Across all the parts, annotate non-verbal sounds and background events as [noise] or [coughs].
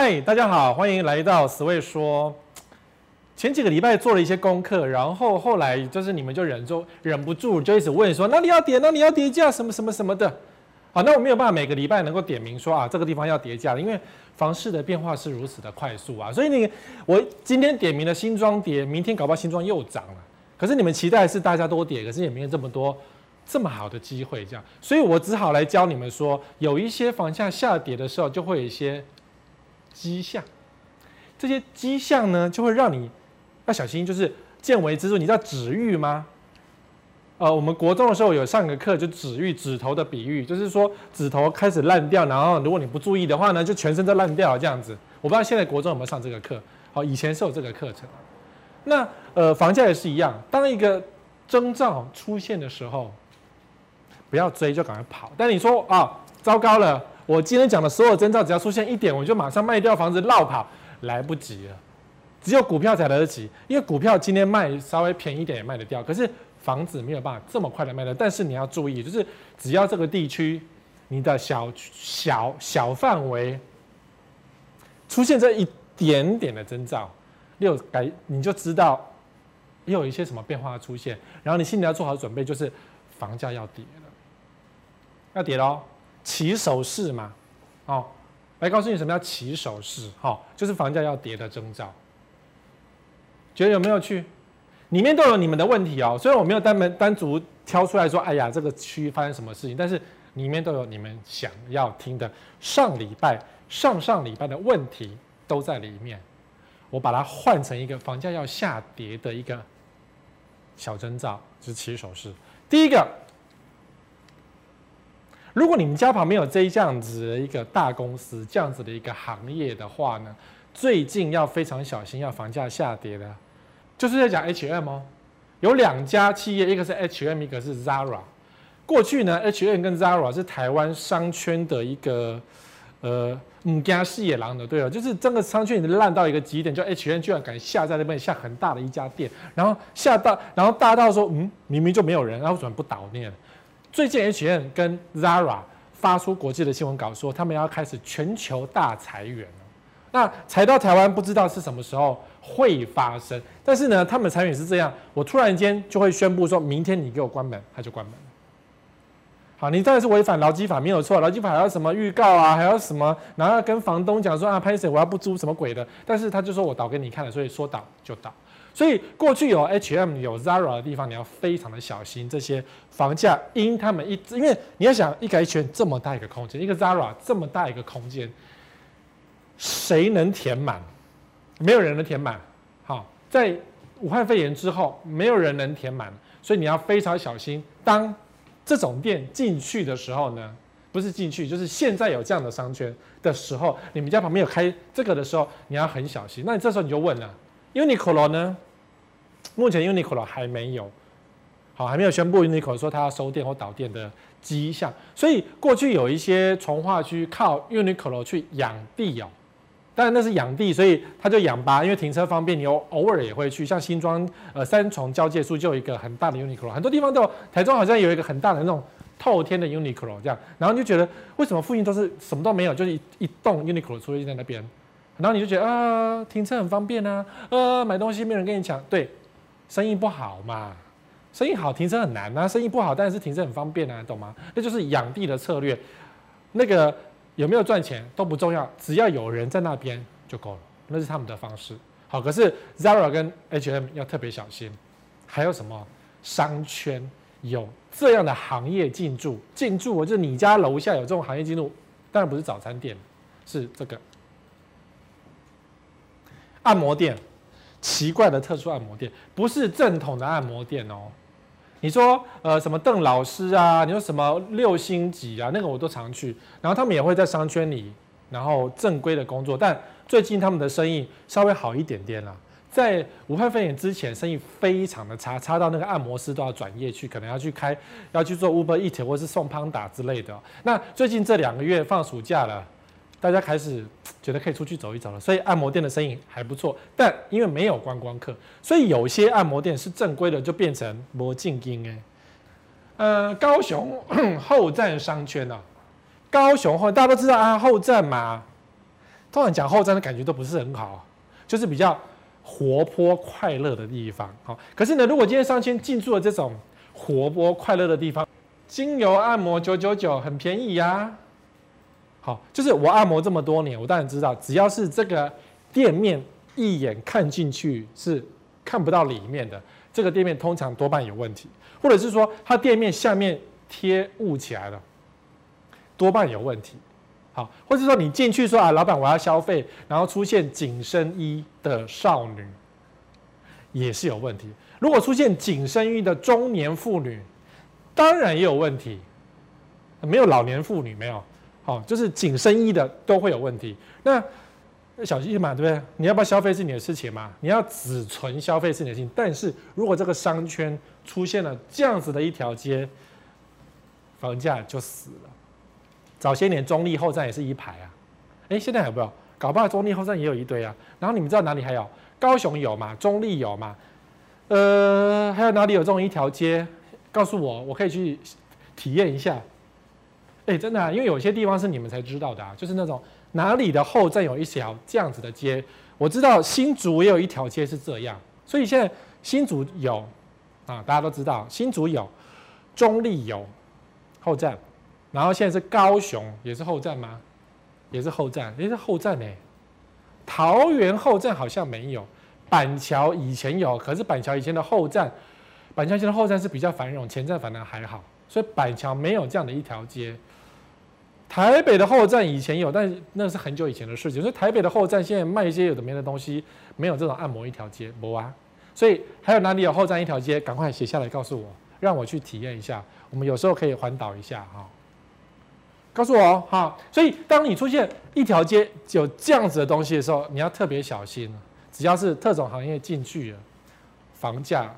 嗨，大家好，欢迎来到死味说。前几个礼拜做了一些功课，然后后来就是你们就忍住忍不住就一直问说，那你要点，那你要叠价什么什么什么的。好，那我没有办法每个礼拜能够点名说啊，这个地方要叠价，因为房市的变化是如此的快速啊，所以你我今天点名的新庄跌，明天搞不好新庄又涨了。可是你们期待是大家都跌，可是也没有这么多这么好的机会这样，所以我只好来教你们说，有一些房价下跌的时候就会有一些。迹象，这些迹象呢，就会让你要小心，就是见微知著。你知道指喻吗？呃，我们国中的时候有上个课，就指喻指头的比喻，就是说指头开始烂掉，然后如果你不注意的话呢，就全身都烂掉这样子。我不知道现在国中有没有上这个课？好，以前是有这个课程。那呃，房价也是一样，当一个征兆出现的时候，不要追，就赶快跑。但你说啊，糟糕了。我今天讲的所有征兆，只要出现一点，我就马上卖掉房子落跑，来不及了。只有股票才来得及，因为股票今天卖稍微便宜一点也卖得掉，可是房子没有办法这么快的卖掉。但是你要注意，就是只要这个地区你的小小小范围出现这一点点的征兆，又改你就知道又有一些什么变化出现，然后你心里要做好准备，就是房价要跌了，要跌喽。起手式嘛，哦，来告诉你什么叫起手式，哈、哦，就是房价要跌的征兆。觉得有没有趣？里面都有你们的问题哦。虽然我没有单门单独挑出来说，哎呀，这个区域发生什么事情，但是里面都有你们想要听的。上礼拜、上上礼拜的问题都在里面，我把它换成一个房价要下跌的一个小征兆，就是起手式。第一个。如果你们家旁边有这样子的一个大公司，这样子的一个行业的话呢，最近要非常小心，要房价下跌的，就是在讲 H&M 哦。有两家企业，一个是 H&M，一个是 Zara。过去呢，H&M 跟 Zara 是台湾商圈的一个呃母家事业狼的，对了，就是整个商圈已经烂到一个极点，就 H&M 居然敢下在那边下很大的一家店，然后下到，然后大到说，嗯，明明就没有人，然后怎么不倒念？最近 H&M 跟 Zara 发出国际的新闻稿，说他们要开始全球大裁员。那裁到台湾不知道是什么时候会发生，但是呢，他们裁员是这样，我突然间就会宣布说，明天你给我关门，他就关门。好，你当然是违反劳基法没有错，劳基法还要什么预告啊，还要什么，然后跟房东讲说啊，拍谢我要不租什么鬼的，但是他就说我倒给你看了，所以说倒就倒。所以过去有 H&M 有 Zara 的地方，你要非常的小心这些房价，因他们一，因为你要想一个 H&M 这么大一个空间，一个 Zara 这么大一个空间，谁能填满？没有人能填满。好，在武汉肺炎之后，没有人能填满，所以你要非常小心。当这种店进去的时候呢，不是进去，就是现在有这样的商圈的时候，你们家旁边有开这个的时候，你要很小心。那你这时候你就问了，Uniqlo 呢？目前 Uniqlo 还没有，好，还没有宣布 Uniqlo 说他要收店或倒店的迹象。所以过去有一些从化区靠 Uniqlo 去养地哦，当然那是养地，所以他就养吧，因为停车方便，你偶偶尔也会去。像新庄呃三重交界处就有一个很大的 Uniqlo，很多地方都有。台中好像有一个很大的那种透天的 Uniqlo 这样，然后你就觉得为什么附近都是什么都没有，就是一一栋 Uniqlo 出现在那边，然后你就觉得啊停车很方便啊，呃买东西没人跟你抢，对。生意不好嘛，生意好停车很难啊，生意不好但是停车很方便啊，懂吗？那就是养地的策略，那个有没有赚钱都不重要，只要有人在那边就够了，那是他们的方式。好，可是 Zara 跟 H&M 要特别小心，还有什么商圈有这样的行业进驻？进驻，就是你家楼下有这种行业进入，当然不是早餐店，是这个按摩店。奇怪的特殊按摩店，不是正统的按摩店哦。你说呃什么邓老师啊，你说什么六星级啊，那个我都常去。然后他们也会在商圈里，然后正规的工作。但最近他们的生意稍微好一点点了。在武汉肺炎之前，生意非常的差，差到那个按摩师都要转业去，可能要去开，要去做 Uber Eat 或是送 Panda 之类的。那最近这两个月放暑假了。大家开始 [tsk] 觉得可以出去走一走了，所以按摩店的生意还不错。但因为没有观光客，所以有些按摩店是正规的，就变成没正经哎。呃，高雄 [clears throat] 后站商圈啊，高雄后大家都知道啊，后站嘛，通常讲后站的感觉都不是很好，就是比较活泼快乐的地方。好，可是呢，如果今天商圈进驻了这种活泼快乐的地方，精油按摩九九九很便宜呀、好，就是我按摩这么多年，我当然知道，只要是这个店面一眼看进去是看不到里面的，这个店面通常多半有问题，或者是说它店面下面贴雾起来了，多半有问题。好，或者说你进去说啊，老板我要消费，然后出现紧身衣的少女，也是有问题。如果出现紧身衣的中年妇女，当然也有问题。没有老年妇女没有。哦，就是紧身衣的都会有问题。那小心嘛，对不对？你要不要消费是你的事情嘛？你要只存消费是你的事情。但是如果这个商圈出现了这样子的一条街，房价就死了。早些年中立后站也是一排啊，哎，现在还有没有？搞不好中立后站也有一堆啊。然后你们知道哪里还有？高雄有嘛？中立有嘛？呃，还有哪里有这种一条街？告诉我，我可以去体验一下。哎，真的啊，因为有些地方是你们才知道的啊，就是那种哪里的后站有一条这样子的街，我知道新竹也有一条街是这样，所以现在新竹有啊，大家都知道新竹有，中坜有后站，然后现在是高雄也是后站吗？也是后站，也，是后站呢。桃园后站好像没有，板桥以前有，可是板桥以前的后站，板桥以前的后站是比较繁荣，前站反而还好，所以板桥没有这样的一条街。台北的后站以前有，但那是很久以前的事情。所以台北的后站现在卖一些有的没的东西，没有这种按摩一条街，没啊。所以还有哪里有后站一条街？赶快写下来告诉我，让我去体验一下。我们有时候可以环岛一下哈。告诉我哈。所以当你出现一条街有这样子的东西的时候，你要特别小心。只要是特种行业进去了，房价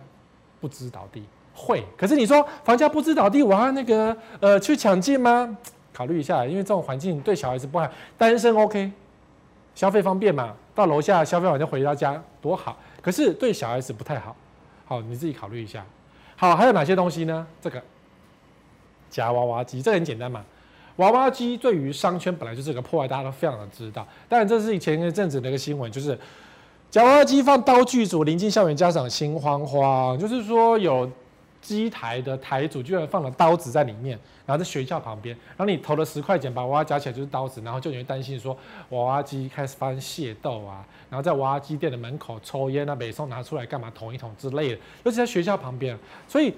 不知倒地会。可是你说房价不知倒地，我要那个呃去抢进吗？考虑一下，因为这种环境对小孩子不好。单身 OK，消费方便嘛，到楼下消费完就回到家，多好。可是对小孩子不太好，好，你自己考虑一下。好，还有哪些东西呢？这个夹娃娃机，这个很简单嘛。娃娃机对于商圈本来就是个破坏，大家都非常的知道。当然，这是以前一阵子的一个新闻，就是夹娃娃机放刀具组，临近校园，家长心慌慌，就是说有。机台的台主居然放了刀子在里面，然后在学校旁边，然后你投了十块钱把娃娃夹起来就是刀子，然后就有人担心说娃娃机开始发生械斗啊，然后在娃娃机店的门口抽烟啊，北宋拿出来干嘛捅一捅之类的，尤其在学校旁边，所以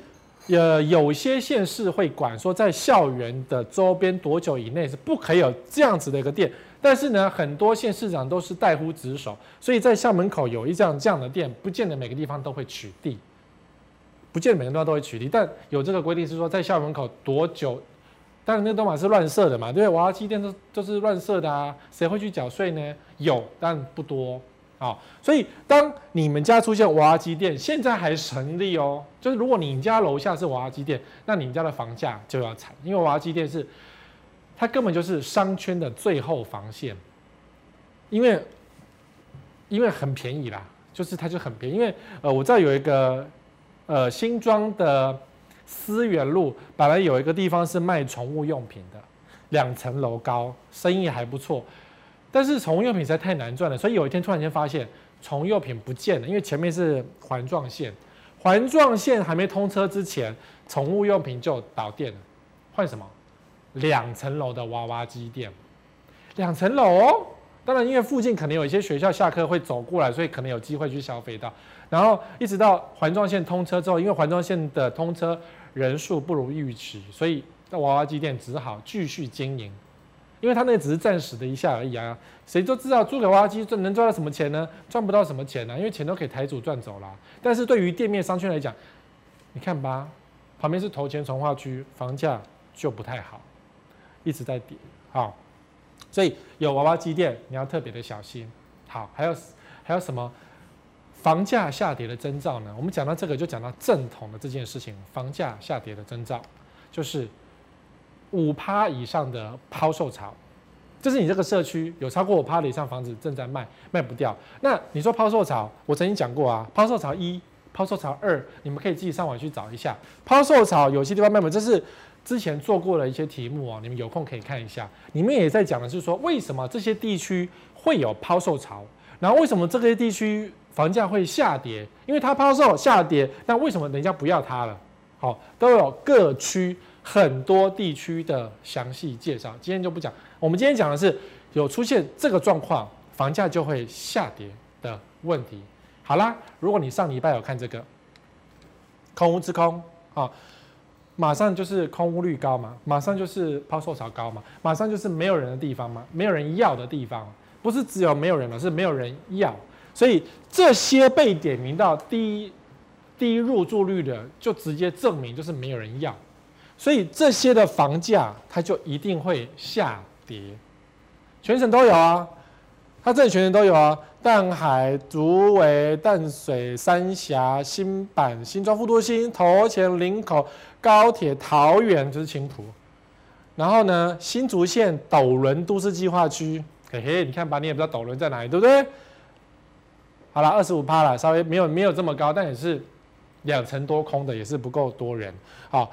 呃有些县市会管说在校园的周边多久以内是不可以有这样子的一个店，但是呢很多县市长都是怠忽职守，所以在校门口有一这样这样的店，不见得每个地方都会取缔。不见得每个地方都会取缔，但有这个规定是说，在校门口多久？当然那个东西是乱设的嘛，对，娃娃机店都都是乱设的啊，谁会去缴税呢？有，但不多啊。所以当你们家出现娃娃机店，现在还成立哦。就是如果你家楼下是娃娃机店，那你们家的房价就要惨，因为娃娃机店是它根本就是商圈的最后防线，因为因为很便宜啦，就是它就很便宜，因为呃，我知道有一个。呃，新庄的思源路本来有一个地方是卖宠物用品的，两层楼高，生意还不错。但是宠物用品实在太难赚了，所以有一天突然间发现宠物用品不见了，因为前面是环状线，环状线还没通车之前，宠物用品就倒店了。换什么？两层楼的娃娃机店，两层楼。当然，因为附近可能有一些学校下课会走过来，所以可能有机会去消费到。然后一直到环状线通车之后，因为环状线的通车人数不如预期，所以那娃娃机店只好继续经营。因为他那只是暂时的一下而已啊，谁都知道租给娃娃机赚能赚到什么钱呢？赚不到什么钱呢、啊，因为钱都给台主赚走了。但是对于店面商圈来讲，你看吧，旁边是头前重划区，房价就不太好，一直在跌。好。所以有娃娃机店，你要特别的小心。好，还有还有什么房价下跌的征兆呢？我们讲到这个，就讲到正统的这件事情。房价下跌的征兆，就是五趴以上的抛售潮。就是你这个社区有超过五趴以上房子正在卖，卖不掉。那你说抛售潮，我曾经讲过啊，抛售潮一、抛售潮二，你们可以自己上网去找一下。抛售潮有些地方卖不，这是。之前做过的一些题目啊，你们有空可以看一下。里面也在讲的是说，为什么这些地区会有抛售潮。然后为什么这个地区房价会下跌？因为它抛售下跌，那为什么人家不要它了？好，都有各区很多地区的详细介绍。今天就不讲，我们今天讲的是有出现这个状况，房价就会下跌的问题。好啦，如果你上礼拜有看这个空屋之空啊，马上就是空屋率高嘛，马上就是抛售潮高嘛，马上就是没有人的地方嘛，没有人要的地方，不是只有没有人了，是没有人要，所以这些被点名到低低入住率的，就直接证明就是没有人要，所以这些的房价它就一定会下跌，全省都有啊。它这里全省都有啊，淡海、竹围、淡水、三峡、新板、新庄、富都新、头前、林口、高铁、桃园就是青埔，然后呢，新竹县斗仑都市计划区，嘿嘿，你看吧，你也不知道斗仑在哪里，对不对？好了，二十五趴了，稍微没有没有这么高，但也是两成多空的，也是不够多人。好，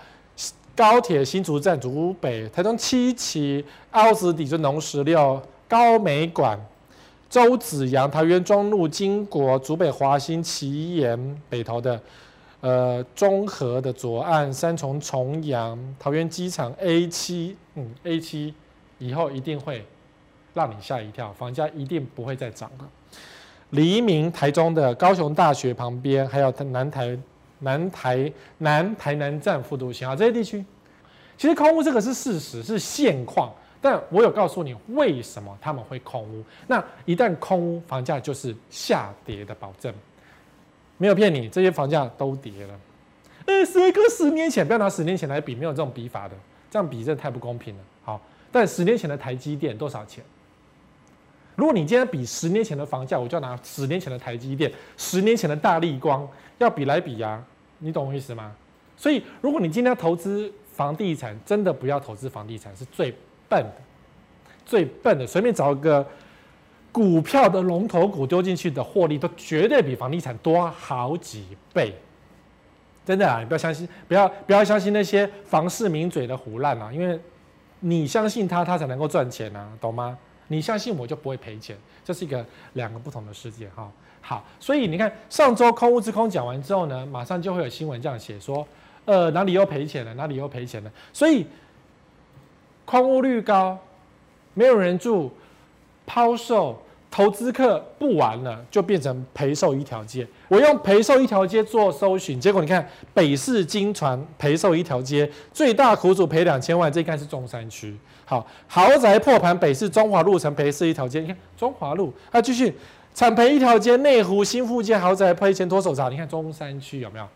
高铁新竹站、竹北、台中七期、凹子底就农十六、高美馆。周子阳、桃园中路、金国、竹北华新、奇岩、北投的，呃，中和的左岸、三重重阳、桃园机场 A 七，嗯，A 七以后一定会让你吓一跳，房价一定不会再涨了。黎明、台中的高雄大学旁边，还有南台、南台、南台南站、复都心啊，这些地区，其实空屋这个是事实，是现况。但我有告诉你为什么他们会空屋，那一旦空屋，房价就是下跌的保证，没有骗你，这些房价都跌了。呃，十个十年前，不要拿十年前来比，没有这种比法的，这样比真的太不公平了。好，但十年前的台积电多少钱？如果你今天比十年前的房价，我就要拿十年前的台积电，十年前的大力光，要比来比呀、你懂我意思吗？所以，如果你今天要投资房地产，真的不要投资房地产，是最。笨的，最笨的，随便找一个股票的龙头股丢进去的获利，都绝对比房地产多好几倍。真的啊，你不要相信，不要不要相信那些房市名嘴的胡烂啊，因为你相信他，他才能够赚钱啊，懂吗？你相信我就不会赔钱，这是一个两个不同的世界哈。好，所以你看上周空屋之空讲完之后呢，马上就会有新闻这样写说，呃，哪里又赔钱了，哪里又赔钱了，所以。空屋率高，没有人住，抛售，投资客不玩了，就变成赔售一条街。我用赔售一条街做搜寻，结果你看北市金传赔售一条街，最大苦主赔两千万，这应该是中山区。好，豪宅破盘，北市中华路成赔售一条街。你看中华路，啊，继续惨赔一条街，内湖新富街豪宅赔钱脱手砸。你看中山区有没有？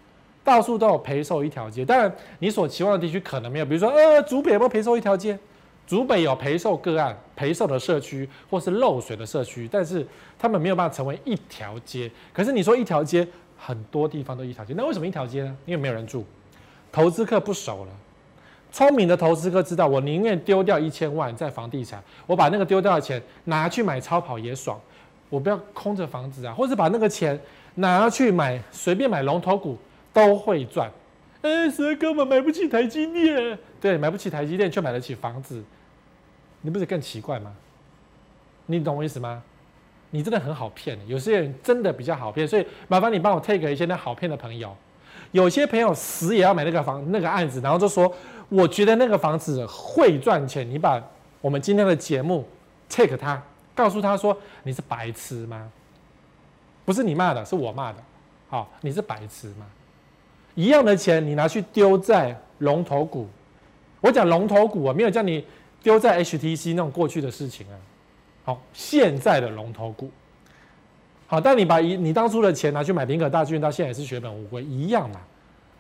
到处都有赔售一条街，当然你所期望的地区可能没有，比如说呃，竹北有没有赔售一条街？竹北有陪售个案、陪售的社区或是漏水的社区，但是他们没有办法成为一条街。可是你说一条街，很多地方都一条街，那为什么一条街呢？因为没有人住，投资客不熟了。聪明的投资客知道，我宁愿丢掉一千万在房地产，我把那个丢掉的钱拿去买超跑也爽，我不要空着房子啊，或者把那个钱拿去买随便买龙头股。都会赚，哎，谁根本买不起台积电？对，买不起台积电却买得起房子，你不是更奇怪吗？你懂我意思吗？你真的很好骗，有些人真的比较好骗，所以麻烦你帮我 take 一些那好骗的朋友。有些朋友死也要买那个房那个案子，然后就说我觉得那个房子会赚钱。你把我们今天的节目 take 他，告诉他说你是白痴吗？不是你骂的，是我骂的。好，你是白痴吗？一样的钱，你拿去丢在龙头股。我讲龙头股啊，没有叫你丢在 HTC 那种过去的事情啊。好，现在的龙头股。好，但你把一你当初的钱拿去买林可大剧院，到现在也是血本无归，一样嘛。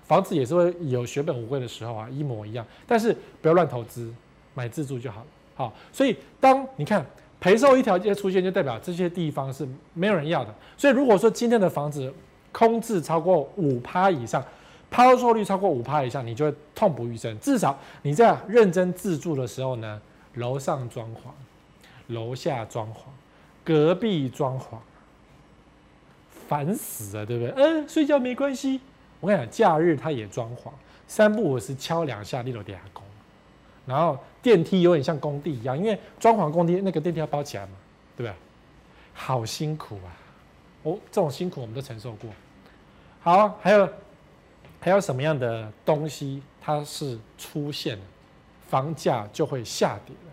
房子也是会有血本无归的时候啊，一模一样。但是不要乱投资，买自住就好了。好，所以当你看赔售一条街出现，就代表这些地方是没有人要的。所以如果说今天的房子空置超过五趴以上，抛售率超过五趴以上，你就会痛不欲生。至少你在认真自住的时候呢，楼上装潢，楼下装潢，隔壁装潢，烦死了，对不对？嗯，睡觉没关系。我跟你讲，假日他也装潢，三不五时敲两下，你都得工。然后电梯有点像工地一样，因为装潢工地那个电梯要包起来嘛，对不对？好辛苦啊！哦，这种辛苦我们都承受过。好，还有还有什么样的东西它是出现了，房价就会下跌了？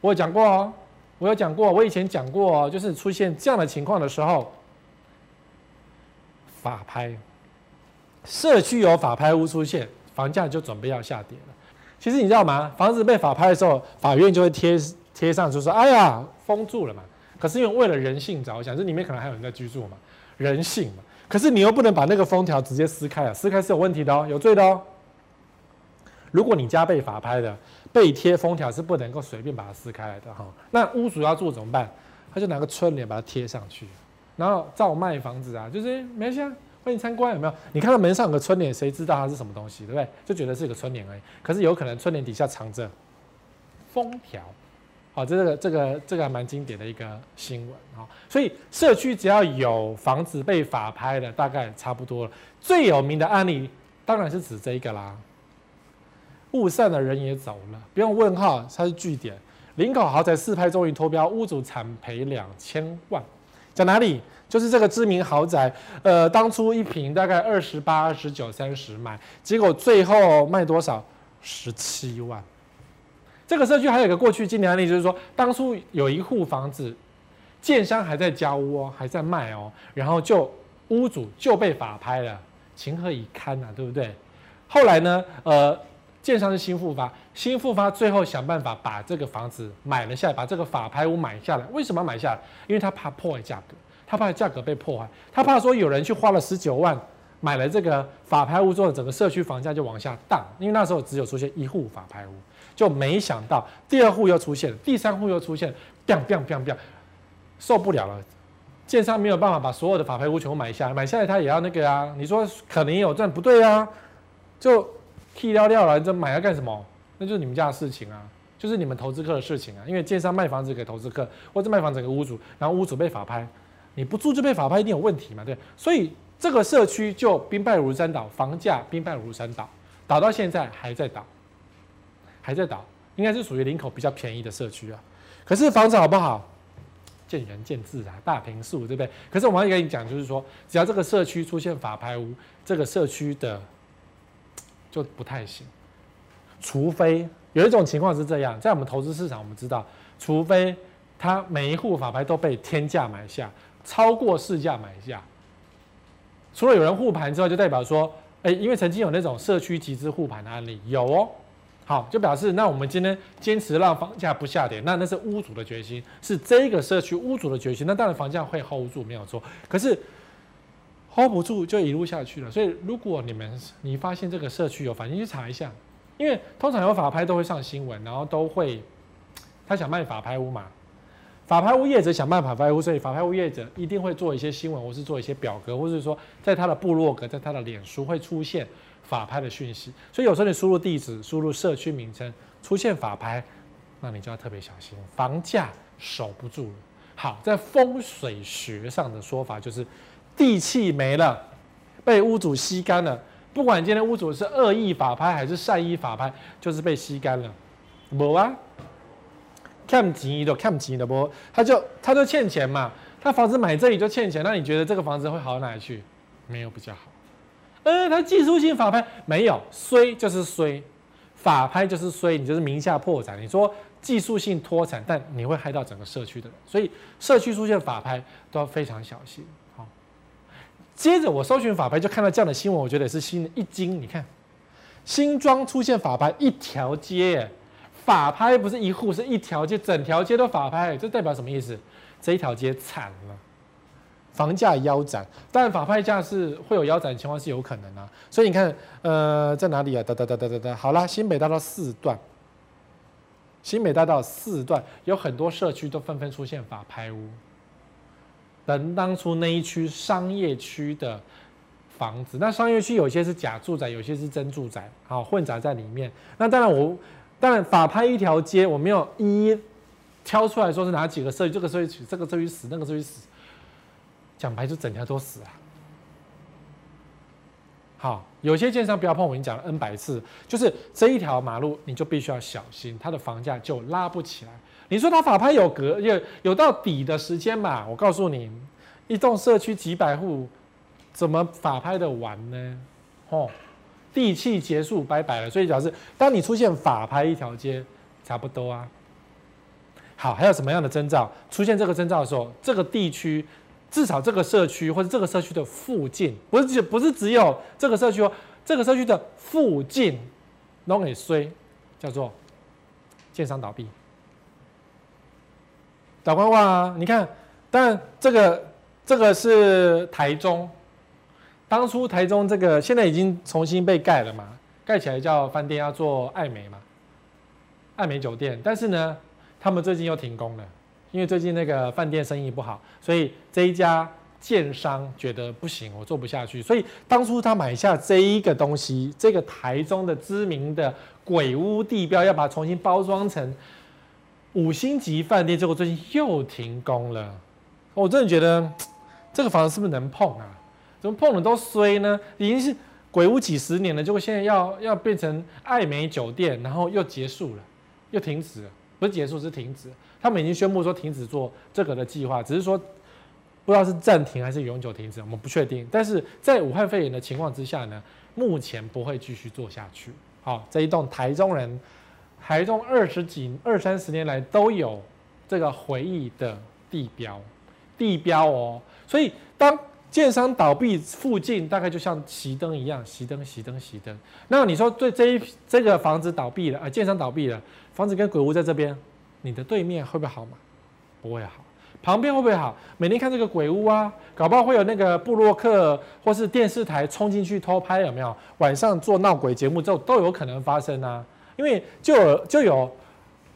我有讲过哦，我有讲过，我以前讲过哦，就是出现这样的情况的时候，法拍，社区有法拍屋出现，房价就准备要下跌了。其实你知道吗？房子被法拍的时候，法院就会贴贴上，就说：“哎呀，封住了嘛。”可是因为为了人性着想，这里面可能还有人在居住嘛，人性嘛。可是你又不能把那个封条直接撕开啊，撕开是有问题的哦，有罪的哦。如果你家被法拍的，被贴封条是不能够随便把它撕开来的哈。那屋主要做怎么办？他就拿个春联把它贴上去，然后照卖房子啊，就是没事啊，欢迎参观，有没有？你看到门上有个春联，谁知道它是什么东西，对不对？就觉得是一个春联而已。可是有可能春联底下藏着封条。好，这个这个这个还蛮经典的一个新闻啊。所以社区只要有房子被法拍的，大概差不多了。最有名的案例当然是指这个啦。雾散的人也走了，不用问号，它是据点。林口豪宅四拍终于脱标，屋主惨赔两千万。在哪里？就是这个知名豪宅。呃，当初一坪大概二十八、二十九、三十买，结果最后卖多少？十七万。这个社区还有一个过去经典案例，就是说当初有一户房子，建商还在交屋哦，还在卖哦，然后就屋主就被法拍了，情何以堪呐，对不对？后来呢，呃，建商是新复发，新复发最后想办法把这个房子买了下来，把这个法拍屋买下来。为什么要买下来？因为他怕破坏价格，他怕价格被破坏，他怕说有人去花了十九万买了这个法拍屋之后，整个社区房价就往下荡，因为那时候只有出现一户法拍屋。就没想到第二户又出现了，第三户又出现了，biang biang biang biang，受不了了。建商没有办法把所有的法拍屋全部买下，买下来他也要那个啊。你说可能也有赚，不对啊，就剃掉掉了，这买来干什么？那就是你们家的事情啊，就是你们投资客的事情啊。因为建商卖房子给投资客，或者卖房子给屋主，然后屋主被法拍，你不住就被法拍，一定有问题嘛，对。所以这个社区就兵败如山倒，房价兵败如山倒，倒到现在还在倒。还在倒，应该是属于林口比较便宜的社区啊。可是房子好不好，见仁见智啊，大平数对不对？可是我们要跟你讲，就是说，只要这个社区出现法拍屋，这个社区的就不太行。除非有一种情况是这样，在我们投资市场，我们知道，除非他每一户法拍都被天价买下，超过市价买下，除了有人护盘之外，就代表说，哎，因为曾经有那种社区集资护盘的案例，有哦。好，就表示那我们今天坚持让房价不下跌，那那是屋主的决心，是这个社区屋主的决心。那当然房价会 hold 住，没有错。可是 hold 不住就一路下去了。所以如果你们你发现这个社区有反应，去查一下，因为通常有法拍都会上新闻，然后都会他想卖法拍屋嘛，法拍屋业者想卖法拍屋，所以法拍屋业者一定会做一些新闻，或是做一些表格，或是说在他的部落格，在他的脸书会出现。法拍的讯息，所以有时候你输入地址、输入社区名称，出现法拍，那你就要特别小心，房价守不住了。好，在风水学上的说法就是，地气没了，被屋主吸干了。不管今天屋主是恶意法拍还是善意法拍，就是被吸干了。没啊，看钱的看钱的不，他就他就欠钱嘛，他房子买这里就欠钱，那你觉得这个房子会好到哪里去？没有比较好。呃，它技术性法拍没有衰就是衰，法拍就是衰，你就是名下破产。你说技术性脱产，但你会害到整个社区的人，所以社区出现法拍都要非常小心。好，接着我搜寻法拍，就看到这样的新闻，我觉得也是心一惊。你看，新庄出现法拍一条街，法拍不是一户，是一条街，整条街都法拍，这代表什么意思？这一条街惨了。房价腰斩，但法拍价是会有腰斩的情况是有可能啊，所以你看，呃，在哪里啊？哒哒哒哒哒哒，好啦，新北大道四段，新北大道四段有很多社区都纷纷出现法拍屋，等当初那一区商业区的房子，那商业区有些是假住宅，有些是真住宅，好混杂在里面。那当然我当然法拍一条街，我没有一一挑出来说是哪几个社区，这个社区这个社区死，那个社区死。讲白就整条都死啊！好，有些建商不要碰，我已经讲了 N 百次，就是这一条马路你就必须要小心，它的房价就拉不起来。你说它法拍有隔有有到底的时间嘛？我告诉你，一栋社区几百户，怎么法拍的完呢？哦，地契结束，拜拜了。所以表示，当你出现法拍一条街，差不多啊。好，还有什么样的征兆？出现这个征兆的时候，这个地区至少这个社区或者这个社区的附近，不是只不是只有这个社区哦，这个社区的附近弄给衰，叫做建商倒闭。导观望啊，你看，但这个这个是台中，当初台中这个现在已经重新被盖了嘛，盖起来叫饭店，要做爱美嘛，爱美酒店，但是呢，他们最近又停工了，因为最近那个饭店生意不好，所以这一家建商觉得不行，我做不下去，所以当初他买下这一个东西，这个台中的知名的鬼屋地标，要把它重新包装成。五星级饭店，结果最近又停工了。我真的觉得这个房子是不是能碰啊？怎么碰了都衰呢？已经是鬼屋几十年了，结果现在要要变成爱美酒店，然后又结束了，又停止了，不是结束是停止。他们已经宣布说停止做这个的计划，只是说不知道是暂停还是永久停止，我们不确定。但是在武汉肺炎的情况之下呢，目前不会继续做下去。好，这一栋台中人。台中二十几、二三十年来都有这个回忆的地标，地标哦。所以当建商倒闭附近，大概就像熄灯一样，熄灯、熄灯、熄灯。那你说对这一这个房子倒闭了啊？建商倒闭了，房子跟鬼屋在这边，你的对面会不会好吗？不会好。旁边会不会好？每天看这个鬼屋啊，搞不好会有那个布洛克或是电视台冲进去偷拍，有没有？晚上做闹鬼节目，这都有可能发生啊。因为就有就有，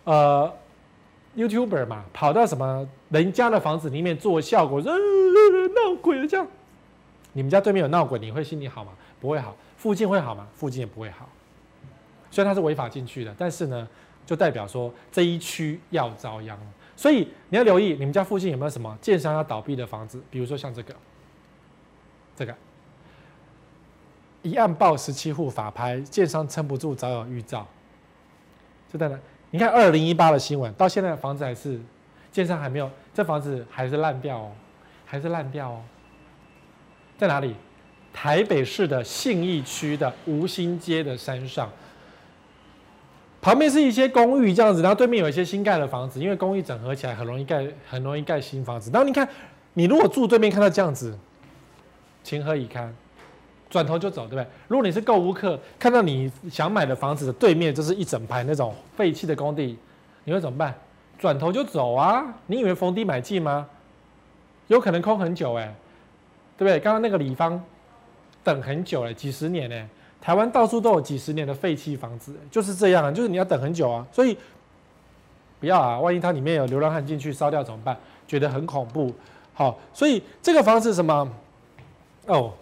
呃，YouTuber 嘛，跑到什么人家的房子里面做效果，说闹鬼了这样。你们家对面有闹鬼，你会心里好吗？不会好。附近会好吗？附近也不会好。虽然他是违法进去的，但是呢，就代表说这一区要遭殃。所以你要留意，你们家附近有没有什么建商要倒闭的房子？比如说像这个，这个一案报十七户法拍，建商撑不住，早有预兆。就在那，你看二零一八的新闻，到现在的房子还是建商还没有，这房子还是烂掉哦，还是烂掉哦。在哪里？台北市的信义区的吴兴街的山上，旁边是一些公寓这样子，然后对面有一些新盖的房子，因为公寓整合起来很容易盖，很容易盖新房子。然后你看，你如果住对面看到这样子，情何以堪？转头就走，对不对？如果你是购物客，看到你想买的房子的对面就是一整排那种废弃的工地，你会怎么办？转头就走啊！你以为逢低买进吗？有可能空很久哎，对不对？刚刚那个李芳等很久了，几十年呢。台湾到处都有几十年的废弃房子，就是这样啊，就是你要等很久啊。所以不要啊，万一它里面有流浪汉进去烧掉怎么办？觉得很恐怖。好，所以这个房子什么？哦。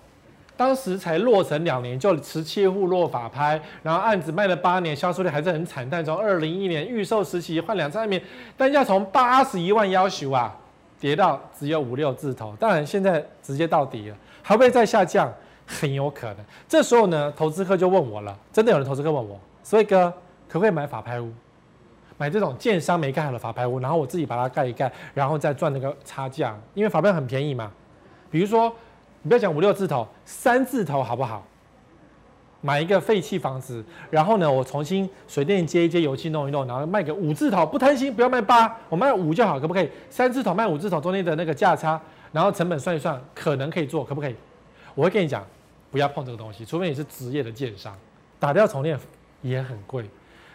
当时才落成两年，就十七户落法拍，然后案子卖了八年，销售率还是很惨淡。从二零一一年预售时期换两次面，单价从八十一万要求啊，跌到只有五六字头。当然现在直接到底了，还会再下降，[laughs] 很有可能。这时候呢，投资客就问我了，真的有人投资客问我，所以哥可不可以买法拍屋？买这种建商没盖好的法拍屋，然后我自己把它盖一盖，然后再赚那个差价，因为法拍很便宜嘛。比如说。你不要讲五六字头，三字头好不好？买一个废弃房子，然后呢，我重新水电接一接，油漆弄一弄，然后卖个五字头，不贪心，不要卖八，我卖五就好，可不可以？三字头卖五字头中间的那个价差，然后成本算一算，可能可以做，可不可以？我会跟你讲，不要碰这个东西，除非你是职业的建商，打掉重练也很贵，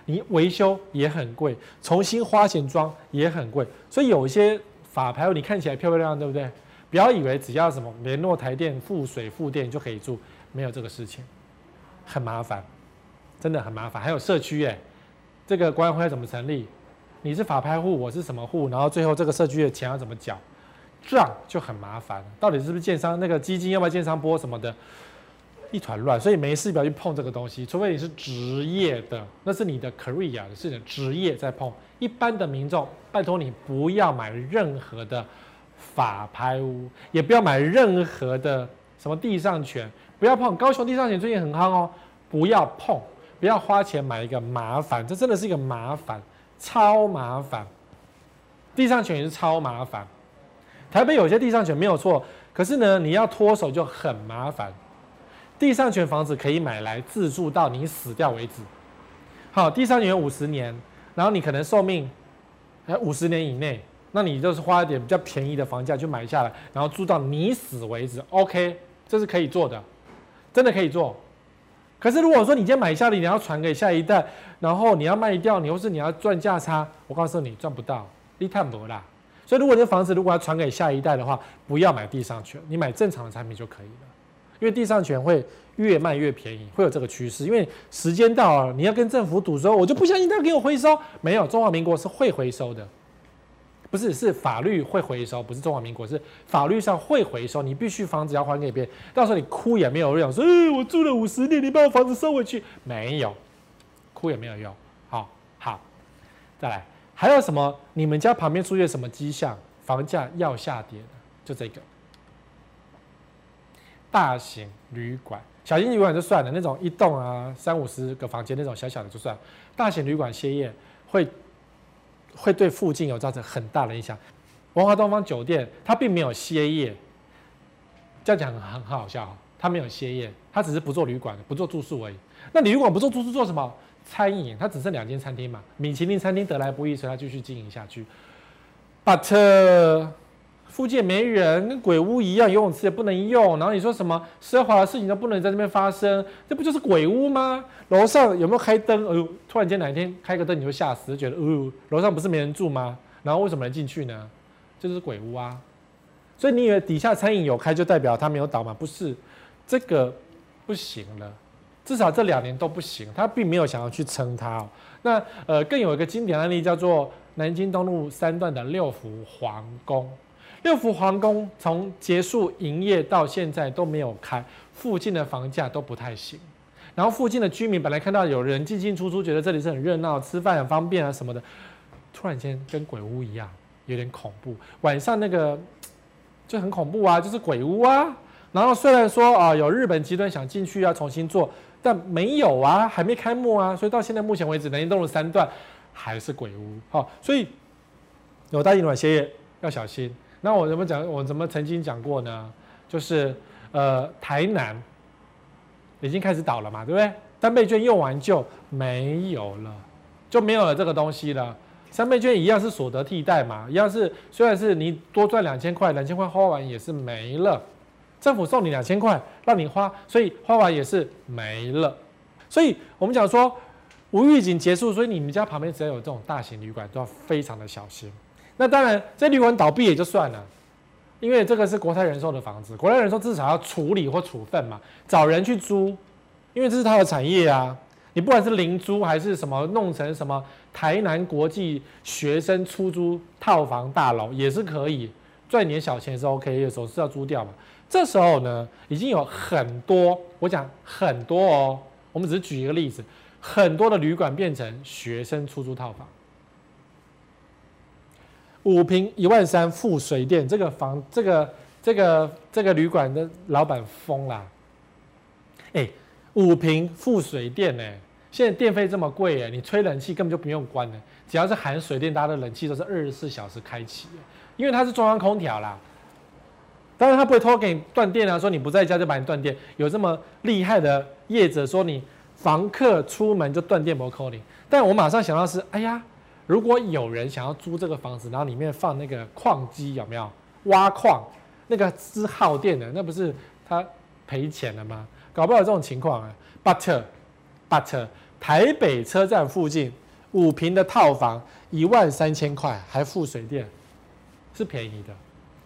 你维修也很贵，重新花钱装也很贵，所以有一些法拍你看起来漂漂亮亮，对不对？不要以为只要什么联络台电付水付电就可以住，没有这个事情，很麻烦，真的很麻烦。还有社区耶，这个管委会怎么成立？你是法拍户，我是什么户？然后最后这个社区的钱要怎么缴？这样就很麻烦。到底是不是建商那个基金要不要建商拨什么的，一团乱。所以没事不要去碰这个东西，除非你是职业的，那是你的 career，是你的职业在碰。一般的民众，拜托你不要买任何的。法拍屋也不要买任何的什么地上权，不要碰。高雄地上权最近很夯哦，不要碰，不要花钱买一个麻烦，这真的是一个麻烦，超麻烦。地上权也是超麻烦。台北有些地上权没有错，可是呢，你要脱手就很麻烦。地上权房子可以买来自住到你死掉为止。好，地上权五十年，然后你可能寿命还五十年以内，那你就是花一点比较便宜的房价去买下来，然后住到你死为止。OK，这是可以做的，真的可以做。可是如果说你今天买下来，你要传给下一代，然后你要卖掉，你或是你要赚价差，我告诉你赚不到，你太多啦。所以如果你的房子如果要传给下一代的话，不要买地上权，你买正常的产品就可以了。因为地上权会越卖越便宜，会有这个趋势。因为时间到了，你要跟政府赌说，我就不相信他给我回收。没有，中华民国是会回收的，不是，是法律会回收，不是中华民国，是法律上会回收。你必须房子要还给别人，到时候你哭也没有用，说，哎，我住了五十年，你把我房子收回去，没有，哭也没有用。好，好，再来，还有什么？你们家旁边出现什么迹象？房价要下跌的，就这个。大型旅馆、小型旅馆就算了，那种一栋啊三五十个房间那种小小的就算。大型旅馆歇业会会对附近有造成很大的影响。文华东方酒店它并没有歇业，这样讲很很好笑，它没有歇业，它只是不做旅馆，不做住宿而已。那旅馆不做住宿做什么？餐饮，它只剩两间餐厅嘛，米其林餐厅得来不易，所以它继续经营下去。But 附近没人，跟鬼屋一样，游泳池也不能用。然后你说什么奢华的事情都不能在这边发生，这不就是鬼屋吗？楼上有没有开灯？哎呦，突然间哪一天开个灯，你会吓死，觉得哦，楼上不是没人住吗？然后为什么能进去呢？就是鬼屋啊！所以你以为底下餐饮有开就代表它没有倒吗？不是，这个不行了，至少这两年都不行。他并没有想要去撑它哦。那呃，更有一个经典案例叫做南京东路三段的六福皇宫。六福皇宫从结束营业到现在都没有开，附近的房价都不太行。然后附近的居民本来看到有人进进出出，觉得这里是很热闹，吃饭很方便啊什么的，突然间跟鬼屋一样，有点恐怖。晚上那个就很恐怖啊，就是鬼屋啊。然后虽然说啊有日本集团想进去要重新做，但没有啊，还没开幕啊，所以到现在目前为止，南京东路三段还是鬼屋。好，所以有大型旅歇业要小心。那我怎么讲？我怎么曾经讲过呢？就是，呃，台南已经开始倒了嘛，对不对？三倍券用完就没有了，就没有了这个东西了。三倍券一样是所得替代嘛，一样是虽然是你多赚两千块，两千块花完也是没了。政府送你两千块让你花，所以花完也是没了。所以我们讲说，无预警结束，所以你们家旁边只要有这种大型旅馆，都要非常的小心。那当然，这旅馆倒闭也就算了，因为这个是国泰人寿的房子，国泰人寿至少要处理或处分嘛，找人去租，因为这是他的产业啊。你不管是零租还是什么，弄成什么台南国际学生出租套房大楼也是可以赚点小钱是 OK，的时候是要租掉嘛。这时候呢，已经有很多，我讲很多哦，我们只是举一个例子，很多的旅馆变成学生出租套房。五平一万三付水电，这个房这个这个这个旅馆的老板疯了。哎，五平付水电呢？现在电费这么贵哎，你吹冷气根本就不用关了，只要是含水电，大家的冷气都是二十四小时开启，因为它是中央空调啦。当然他不会偷给你断电啊，说你不在家就把你断电。有这么厉害的业者说你房客出门就断电不扣你，但我马上想到是，哎呀。如果有人想要租这个房子，然后里面放那个矿机，有没有挖矿？那个是耗电的，那不是他赔钱了吗？搞不好这种情况啊。But but 台北车站附近五坪的套房一万三千块，还付水电，是便宜的。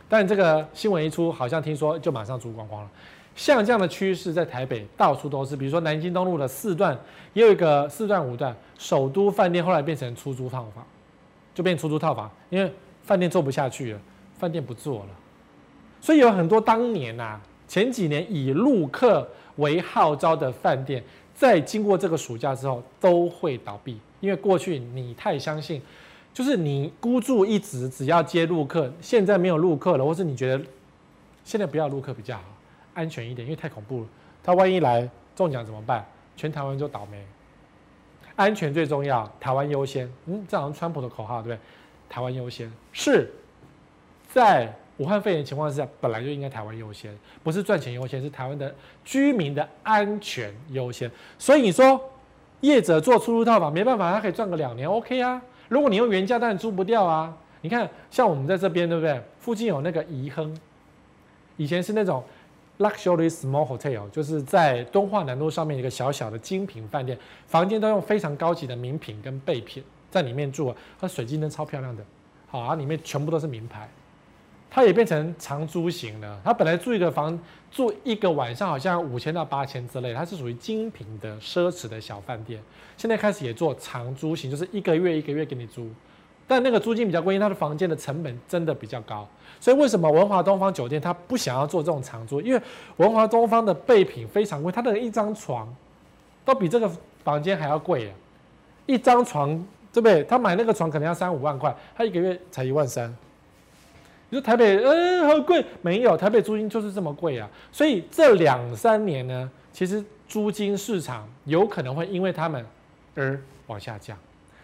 但这个新闻一出，好像听说就马上租光光了。像这样的趋势在台北到处都是，比如说南京东路的四段也有一个四段五段首都饭店，后来变成出租套房，就变出租套房，因为饭店做不下去了，饭店不做了，所以有很多当年呐、前几年以陆客为号召的饭店，在经过这个暑假之后都会倒闭，因为过去你太相信，就是你孤注一掷，只要接陆客，现在没有陆客了，或是你觉得现在不要陆客比较好。安全一点，因为太恐怖了，他万一来中奖怎么办？全台湾就倒霉。安全最重要，台湾优先。嗯，这好像川普的口号，对不对？台湾优先是在武汉肺炎情况之下，本来就应该台湾优先，不是赚钱优先，是台湾的居民的安全优先。所以你说业者做出租套房没办法，他可以赚个两年，OK 啊？如果你用原价，当然租不掉啊。你看，像我们在这边，对不对？附近有那个颐亨，以前是那种 luxury small hotel，就是在敦化南路上面一个小小的精品饭店，房间都用非常高级的名品跟备品在里面住，它水晶灯超漂亮的，好啊，里面全部都是名牌，它也变成长租型的。它本来住一个房住一个晚上好像五千到八千之类，它是属于精品的奢侈的小饭店，现在开始也做长租型，就是一个月一个月给你租。但那个租金比较贵，因为它的房间的成本真的比较高，所以为什么文华东方酒店它不想要做这种长租？因为文华东方的备品非常贵，它的一张床都比这个房间还要贵啊！一张床对不对？他买那个床可能要三五万块，他一个月才一万三。你说台北嗯，好贵？没有，台北租金就是这么贵啊！所以这两三年呢，其实租金市场有可能会因为他们而往下降，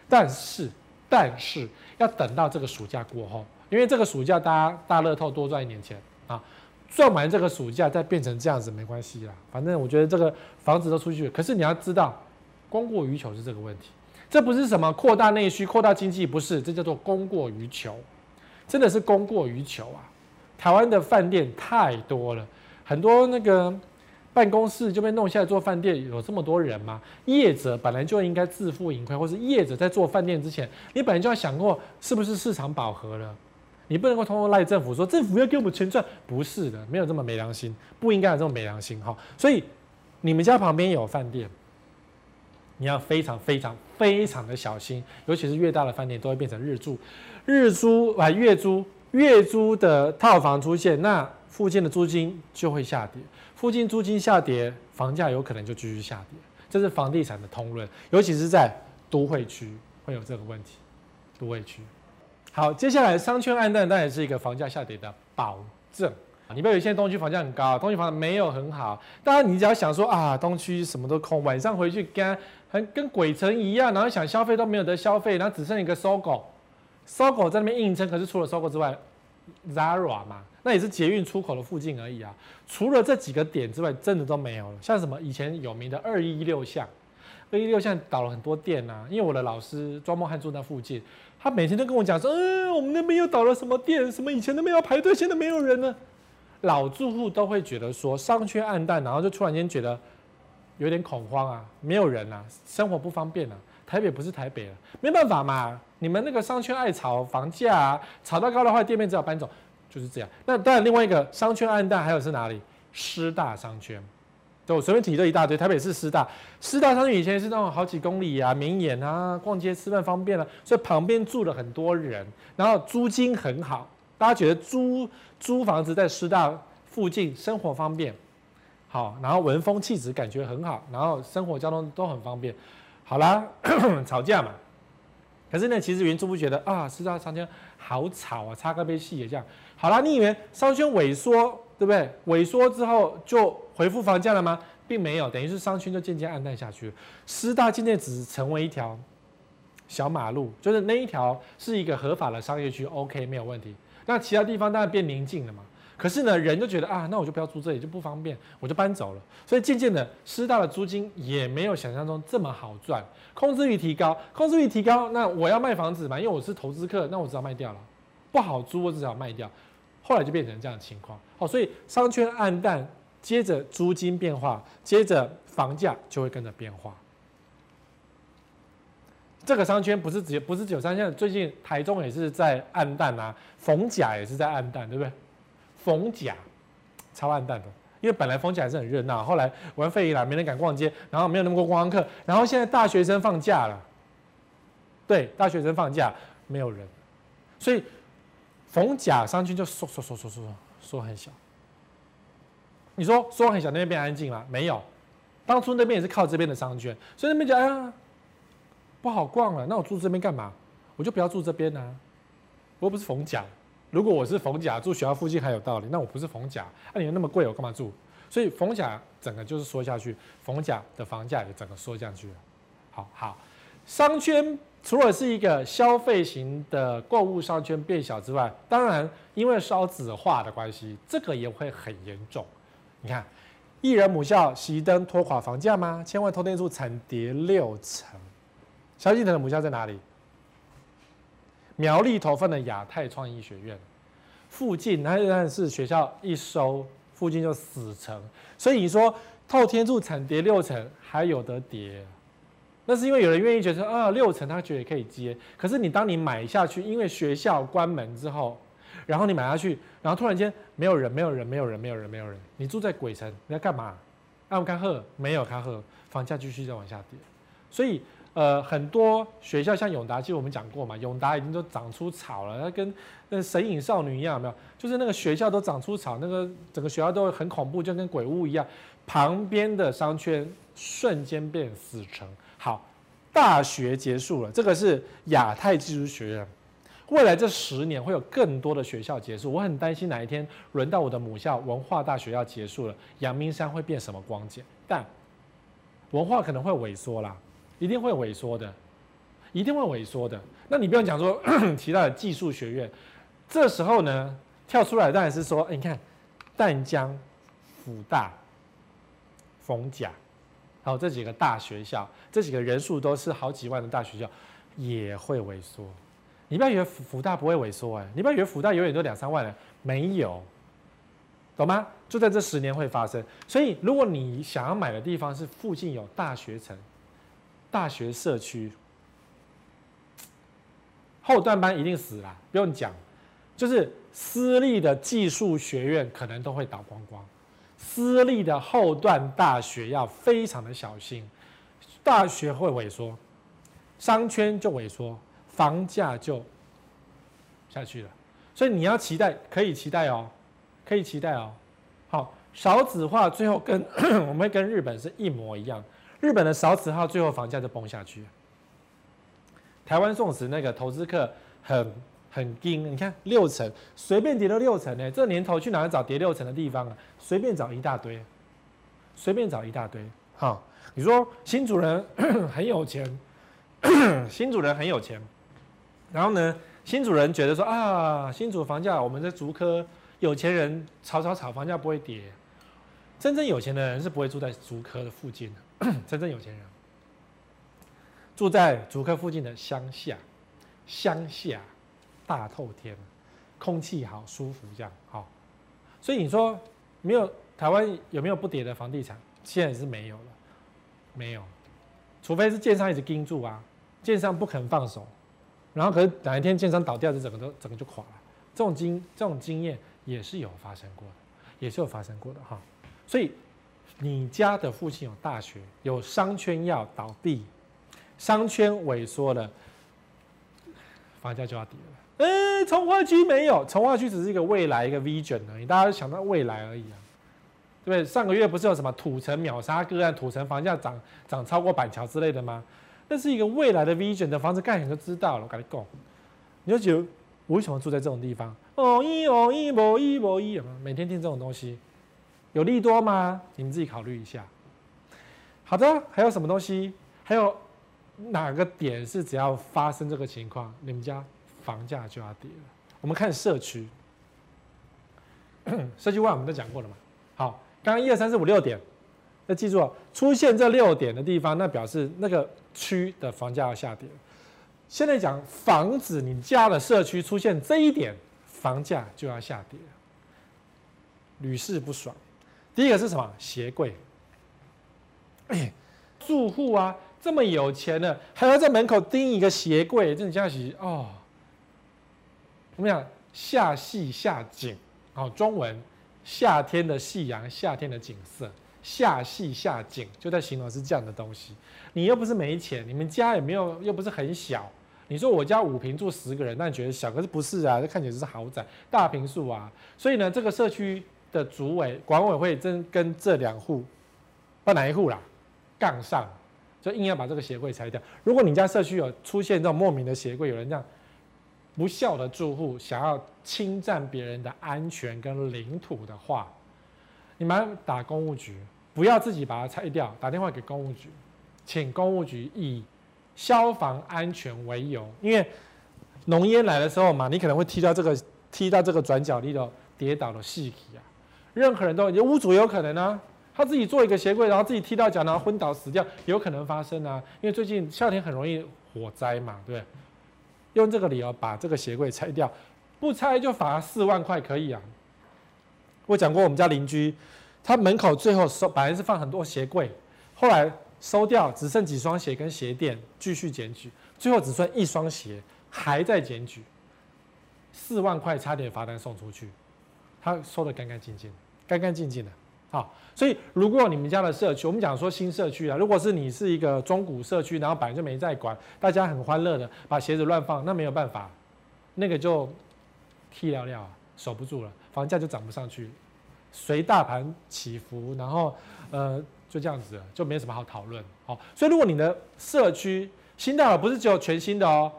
但是。但是要等到这个暑假过后，因为这个暑假大家大乐透多赚一点钱啊，赚完这个暑假再变成这样子没关系啦。反正我觉得这个房子都出去，可是你要知道，供过于求是这个问题，这不是什么扩大内需、扩大经济，不是，这叫做供过于求，真的是供过于求啊！台湾的饭店太多了，很多那个。办公室就被弄下来做饭店，有这么多人吗？业者本来就应该自负盈亏，或是业者在做饭店之前，你本来就要想过是不是市场饱和了，你不能够通过赖政府说政府要给我们钱赚，不是的，没有这么没良心，不应该有这么没良心哈。所以你们家旁边有饭店，你要非常非常非常的小心，尤其是越大的饭店都会变成日租，日租啊月租，月租的套房出现，那附近的租金就会下跌。附近租金下跌，房价有可能就继续下跌，这是房地产的通论，尤其是在都会区会有这个问题。都会区，好，接下来商圈暗淡，当然是一个房价下跌的保证。你不要以为现在东区房价很高，东区房价没有很好。当然，你只要想说啊，东区什么都空，晚上回去跟很跟鬼城一样，然后想消费都没有得消费，然后只剩一个 SOGO，SOGO 在那边硬撑，可是除了 SOGO 之外，Zara 嘛。那也是捷运出口的附近而已啊，除了这几个点之外，真的都没有了。像什么以前有名的二一六巷，二一六现在倒了很多店呐、因为我的老师庄梦汉住那附近，他每天都跟我讲说，嗯、我们那边又倒了什么店，什么以前那边要排队，现在没有人了。老住户都会觉得说商圈暗淡，然后就突然间觉得有点恐慌啊，没有人啊，生活不方便啊。台北不是台北了，没办法嘛，你们那个商圈爱炒房价啊，炒到高的话，店面只好搬走。就是这样。那当然，另外一个商圈暗淡，还有是哪里？师大商圈，就我随便提了一大堆。台北市师大，师大商圈以前是那种好几公里啊，明眼啊，逛街吃饭方便啊，所以旁边住了很多人，然后租金很好，大家觉得租租房子在师大附近生活方便，好，然后文风气质感觉很好，然后生活交通都很方便。好啦，[coughs] 吵架嘛。可是呢，其实原住不觉得啊，师大商圈好吵啊，插个杯戏也这样。好啦，你以为商圈萎缩，对不对？萎缩之后就恢复房价了吗？并没有，等于是商圈就渐渐暗淡下去。师大渐渐只成为一条小马路，就是那一条是一个合法的商业区，OK，没有问题。那其他地方当然变宁静了嘛。可是呢，人就觉得啊，那我就不要住这里，就不方便，我就搬走了。所以渐渐的，师大的租金也没有想象中这么好赚。空置率提高，空置率提高，那我要卖房子嘛，因为我是投资客，那我只好卖掉了。不好租，我只好卖掉。后来就变成这样的情况。好，所以商圈暗淡，接着租金变化，接着房价就会跟着变化。这个商圈不是只有不是只有商圈，最近台中也是在暗淡啊，逢甲也是在暗淡，对不对？逢甲超暗淡的，因为本来逢甲还是很热闹，后来玩肺炎了，没人敢逛街，然后没有那么多观光客，然后现在大学生放假了，对，大学生放假没有人，所以逢甲商圈就缩缩缩缩缩缩很小。你说说很小，那边变安静了？没有，当初那边也是靠这边的商圈，所以那边讲哎呀不好逛了，那我住这边干嘛？我就不要住这边啊，我又不是逢甲。如果我是逢甲住学校附近还有道理，那我不是逢甲，那、啊、你们那么贵，我干嘛住？所以逢甲整个就是缩下去，逢甲的房价也整个缩下去了。好好，商圈除了是一个消费型的购物商圈变小之外，当然因为少子化的关系，这个也会很严重。你看，一人母校熄灯拖垮房价吗？千万透天厝惨跌六成。萧敬腾的母校在哪里？苗栗头份的亚太创意学院附近，那但是学校一收，附近就死城。所以你说透天厝惨跌六成，还有得跌？那是因为有人愿意觉得啊，六成他觉得可以接。可是你当你买下去，因为学校关门之后，然后你买下去，然后突然间没有人，没有人，没有人，没有人，没有人，你住在鬼城，你在干嘛？按开贺没有开贺，房价继续在往下跌。所以。呃，很多学校像永达，其实我们讲过嘛，永达已经都长出草了，它跟那神隐少女一样，有没有？就是那个学校都长出草，那个整个学校都很恐怖，就跟鬼屋一样。旁边的商圈瞬间变死城。好，大学结束了，这个是亚太技术学院。未来这十年会有更多的学校结束，我很担心哪一天轮到我的母校文化大学要结束了，阳明山会变什么光景？但文化可能会萎缩啦。一定会萎缩的，一定会萎缩的。那你不用讲说其他的技术学院，这时候呢跳出来当然是说，你看淡江、辅大、逢甲，还有这几个大学校，这几个人数都是好几万的大学校，也会萎缩。你不要以为福大不会萎缩哎，你不要以为福大永远都两三万人，没有，懂吗？就在这十年会发生。所以如果你想要买的地方是附近有大学城。大学社区后段班一定死了，不用讲，就是私立的技术学院可能都会倒光光，私立的后段大学要非常的小心，大学会萎缩，商圈就萎缩，房价就下去了，所以你要期待，可以期待哦，可以期待哦。好，少子化最后跟 [coughs] 我们会跟日本是一模一样。日本的少子化，最后房价就崩下去。台湾宋时那个投资客很很惊，你看六成，随便跌到六成呢。这年头去哪里找跌六成的地方啊？随便找一大堆，随便找一大堆。好，你说新主人 [coughs] 很有钱，[coughs] 新主人很有钱，然后呢，新主人觉得说啊，新主房价，我们在竹科有钱人炒炒炒，房价不会跌。真正有钱的人是不会住在竹科的附近的。[clears throat] 真正有钱人住在竹科附近的乡下，乡下大透天，空气好舒服，这样好。所以你说没有台湾有没有不跌的房地产？现在是没有了，没有，除非是建商一直盯住啊，建商不肯放手，然后可是哪一天建商倒掉，就整个都整个就垮了。这种经这种经验也是有发生过的，也是有发生过的哈。所以。你家的附近有大学，有商圈要倒闭，商圈萎缩了，房价就要跌了。哎，重划区没有，从化区只是一个未来一个 vision 而已，大家都想到未来而已啊，对不对？上个月不是有什么土城秒杀个案，土城房价涨涨超过板桥之类的吗？那是一个未来的 vision 的房子盖，你就知道了。我跟你讲，你就觉得我为什么住在这种地方？哦一哦一模一模一，每天听这种东西。有利多吗？你们自己考虑一下。好的，还有什么东西？还有哪个点是只要发生这个情况，你们家房价就要跌了？我们看社区，[coughs] 社区外我们都讲过了嘛。好，刚刚一二三四五六点，要记住哦，出现这六点的地方，那表示那个区的房价要下跌。现在讲房子，你家的社区出现这一点，房价就要下跌，屡试不爽。第一个是什么？鞋柜。哎，住户啊，这么有钱的，还要在门口钉一个鞋柜，这叫是哦。我们讲夏夕夏景，哦，中文夏天的夕阳，夏天的景色，夏夕夏景就在形容是这样的东西。你又不是没钱，你们家也没有，又不是很小。你说我家五平住十个人，那你觉得小，可是不是啊？这看起来是豪宅，大平数啊。所以呢，这个社区。的主委管委会真跟这两户，不哪一户啦，杠上，就硬要把这个鞋柜拆掉。如果你家社区有出现这种莫名的鞋柜，有人这样不孝的住户想要侵占别人的安全跟领土的话，你们打公务局，不要自己把它拆掉，打电话给公务局，请公务局以消防安全为由，因为浓烟来的时候嘛，你可能会踢到这个踢到这个转角里头跌倒的细体啊，任何人都有屋主有可能啊，他自己做一个鞋柜，然后自己踢到脚，然后昏倒死掉，有可能发生啊，因为最近夏天很容易火灾嘛，对不对？用这个理由把这个鞋柜拆掉，不拆就罚四万块可以啊。我讲过，我们家邻居，他门口最后收，本来是放很多鞋柜，后来收掉，只剩几双鞋跟鞋垫，继续检举，最后只剩一双鞋，还在检举，四万块差点罚单送出去，他收得干干净净，干干净净的。好，所以如果你们家的社区，我们讲说新社区啊，如果是你是一个中古社区，然后本来就没在管，大家很欢乐的把鞋子乱放，那没有办法，那个就踢了了，守不住了。房价就涨不上去，随大盘起伏，然后呃就这样子，就没什么好讨论。好，所以如果你的社区新大楼不是只有全新的哦，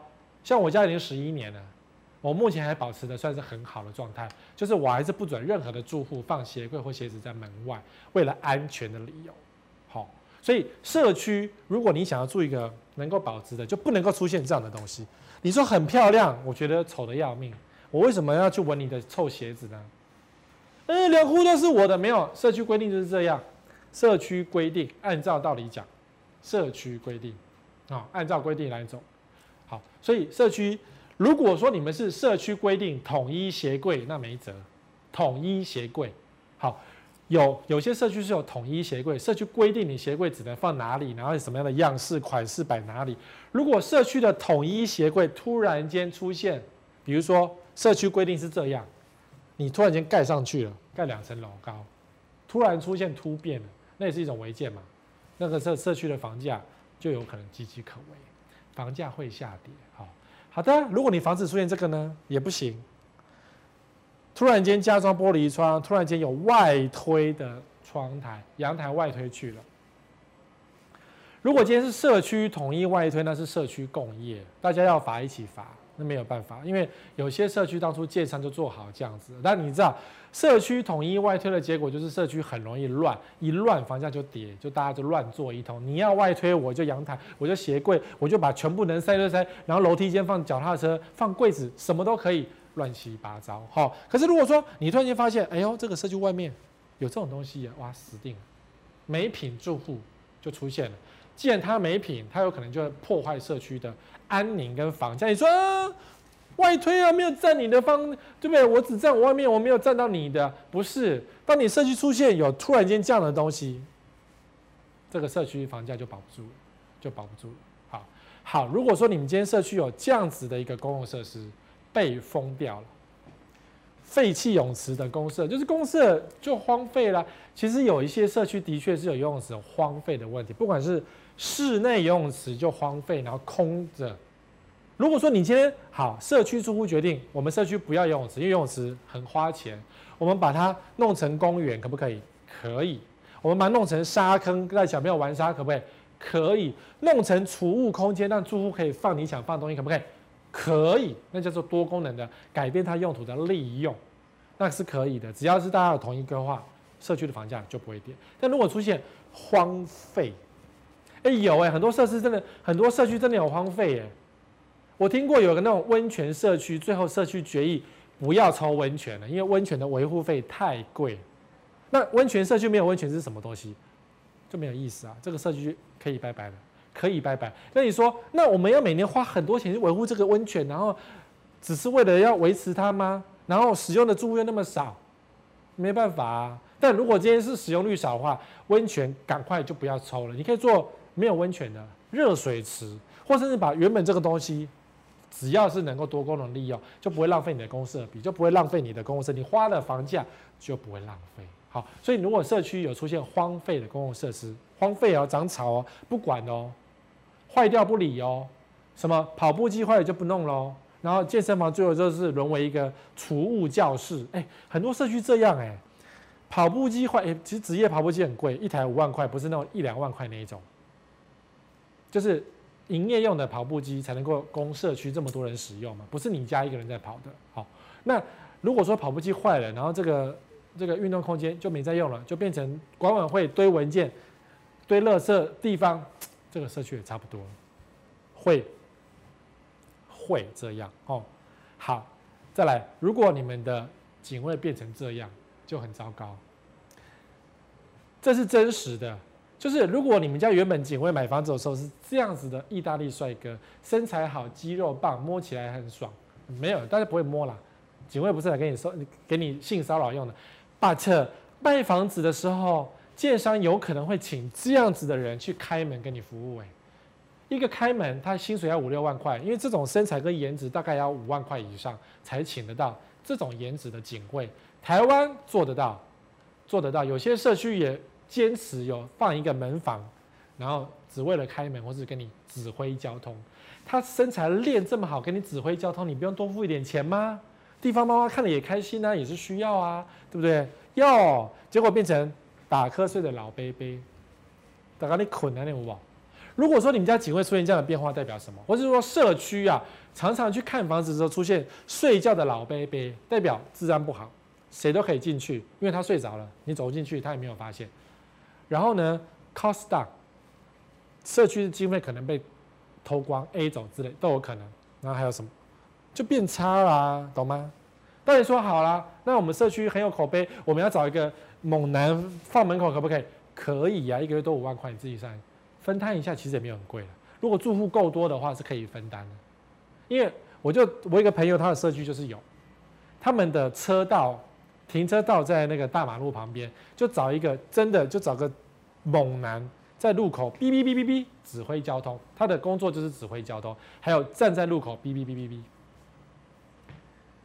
像我家已经十一年了，我目前还保持的算是很好的状态，就是我还是不准任何的住户放鞋柜或鞋子在门外，为了安全的理由。好，所以社区如果你想要住一个能够保值的，就不能够出现这样的东西。你说很漂亮，我觉得丑得要命。我为什么要去闻你的臭鞋子呢？嗯，两户都是我的，没有社区规定就是这样。社区规定按照道理讲，社区规定啊，按照规定来走。好，所以社区如果说你们是社区规定统一鞋柜，那没辙。统一鞋柜，好，有有些社区是有统一鞋柜，社区规定你鞋柜只能放哪里，然后什么样的样式款式摆哪里。如果社区的统一鞋柜突然间出现，比如说。社区规定是这样，你突然间盖上去了，盖两层楼高，突然出现突变了，那也是一种违建嘛？那个社社区的房价就有可能岌岌可危，房价会下跌。好，好的，如果你房子出现这个呢，也不行。突然间加装玻璃窗，突然间有外推的窗台，阳台外推去了。如果今天是社区统一外推，那是社区共业，大家要罚一起罚。那没有办法，因为有些社区当初建商就做好这样子，但你知道，社区统一外推的结果就是社区很容易乱，一乱房价就跌，就大家就乱做一通。你要外推，我就阳台，我就鞋柜，我就把全部能塞就塞，然后楼梯间放脚踏车，放柜子，什么都可以，乱七八糟。好，可是如果说你突然间发现，哎呦，这个社区外面有这种东西，哇，死定了，没品住户就出现了。既然他没品，他有可能就会破坏社区的安宁跟房价。你说、啊、外推啊，没有占你的方，对不对？我只占我外面，我没有占到你的。不是，当你社区出现有突然间这样的东西，这个社区房价就保不住，就保不住了。好，好，如果说你们今天社区有这样子的一个公共设施被封掉了，废弃泳池的公设，就是公设就荒废了。其实有一些社区的确是有游泳池荒废的问题，不管是。室内游泳池就荒废，然后空着。如果说你今天好，社区住户决定，我们社区不要游泳池，因为游泳池很花钱，我们把它弄成公园，可不可以？可以。我们把它弄成沙坑，让小朋友玩沙，可不可以？可以。弄成储物空间，让住户可以放你想放东西，可不可以？可以。那叫做多功能的，改变它用途的利用，那是可以的。只要是大家有同意规划，社区的房价就不会跌。但如果出现荒废，哎、有哎、很多设施真的，很多社区真的有荒废哎。我听过有个那种温泉社区，最后社区决议不要抽温泉了，因为温泉的维护费太贵。那温泉社区没有温泉是什么东西？就没有意思啊。这个社区可以拜拜了，可以拜拜。那你说，那我们要每年花很多钱去维护这个温泉，然后只是为了要维持它吗？然后使用的住户又那么少，没办法啊。但如果今天是使用率少的话，温泉赶快就不要抽了，你可以做。没有温泉的热水池，或甚至把原本这个东西，只要是能够多功能利用，就不会浪费你的公设比，就不会浪费你的公设，你花的房价就不会浪费。好，所以如果社区有出现荒废的公共设施，荒废哦，长草哦，不管哦，坏掉不理哦，什么跑步机坏了就不弄喽，然后健身房最后就是沦为一个储物教室，哎，很多社区这样哎，跑步机坏，哎，其实职业跑步机很贵，一台五万块，不是那种一两万块那一种。就是营业用的跑步机才能够供社区这么多人使用嘛，不是你家一个人在跑的。好，那如果说跑步机坏了，然后这个这个运动空间就没再用了，就变成管委会堆文件、堆垃圾地方，这个社区也差不多，会会这样哦。好，再来，如果你们的警卫变成这样，就很糟糕。这是真实的，就是如果你们家原本警卫买房子的时候是这样子的，意大利帅哥，身材好，肌肉棒，摸起来很爽，没有，大家不会摸啦。警卫不是来给你收、给你性骚扰用的。But 卖房子的时候，建商有可能会请这样子的人去开门给你服务。哎，一个开门，他薪水要五六万块，因为这种身材跟颜值大概要五万块以上才请得到这种颜值的警卫。台湾做得到，做得到，有些社区也。坚持有放一个门房，然后只为了开门或是跟你指挥交通。他身材练这么好，给你指挥交通，你不用多付一点钱吗？地方妈妈看了也开心啊，也是需要啊，对不对？哟，结果变成打瞌睡的老伯伯，大家你困啊，那五宝。如果说你们家警卫出现这样的变化，代表什么？或者说社区啊，常常去看房子的时候出现睡觉的老 baby，，代表治安不好，谁都可以进去，因为他睡着了，你走进去他也没有发现。然后呢，cost down，社区的经费可能被偷光、A 走之类都有可能。然后还有什么？就变差啦，懂吗？当你说好了，那我们社区很有口碑，我们要找一个猛男放门口，可不可以？可以呀、一个月多五万块，你自己算，分摊一下，其实也没有很贵。如果住户够多的话，是可以分担的。因为我就我一个朋友，他的社区就是有，他们的车道。停车道在那个大马路旁边，就找一个真的，就找个猛男在路口哔哔哔哔哔指挥交通。他的工作就是指挥交通，还有站在路口哔哔哔哔哔。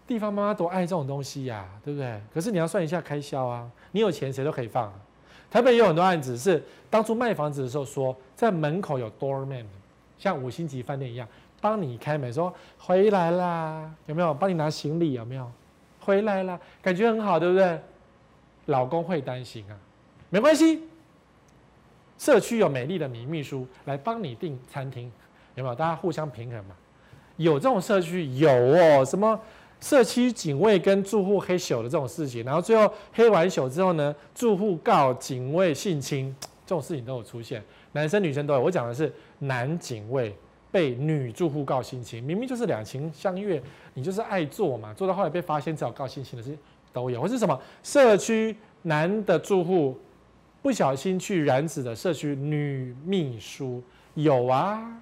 地方妈妈多爱这种东西呀、啊，对不对？可是你要算一下开销啊，你有钱谁都可以放、啊。台北有很多案子是当初卖房子的时候说，在门口有 doorman，像五星级饭店一样，帮你开门说回来啦，有没有？帮你拿行李有没有？回来了，感觉很好，对不对？老公会担心啊，没关系。社区有美丽的女秘书来帮你订餐厅，有没有？大家互相平衡嘛。有这种社区有哦，什么社区警卫跟住户黑咻的这种事情，然后最后黑完宿之后呢，住户告警卫性侵，这种事情都有出现，男生女生都有。我讲的是男警卫。被女住户告性侵，明明就是两情相悦，你就是爱做嘛，做到后来被发现只好告性侵的事都有，或是什么社区男的住户不小心去染指的社区女秘书有啊，